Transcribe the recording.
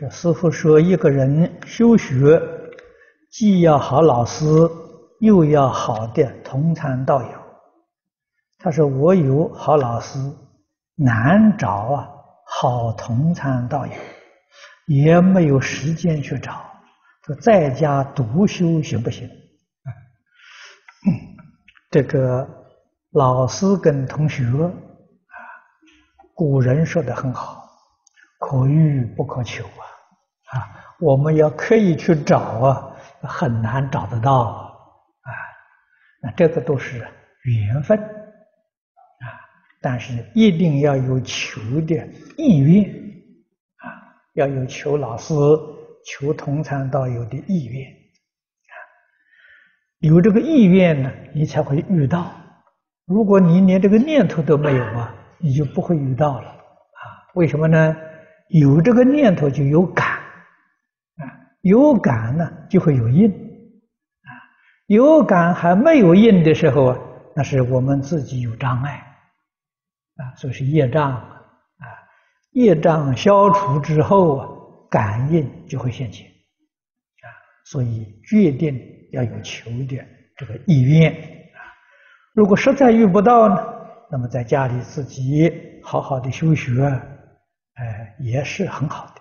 这师傅说，一个人修学，既要好老师，又要好的同参道友。他说：“我有好老师，难找啊，好同参道友，也没有时间去找。说在家独修行不行？这个老师跟同学啊，古人说的很好。”可遇不可求啊！啊，我们要刻意去找啊，很难找得到啊！那这个都是缘分啊，但是一定要有求的意愿啊，要有求老师、求同参道友的意愿啊。有这个意愿呢，你才会遇到。如果你连这个念头都没有啊，你就不会遇到了啊？为什么呢？有这个念头就有感，啊，有感呢就会有应，啊，有感还没有应的时候啊，那是我们自己有障碍，啊，所以是业障啊，业障消除之后啊，感应就会现前，啊，所以决定要有求的这个意愿，啊，如果实在遇不到呢，那么在家里自己好好的修学。哎，也是很好的。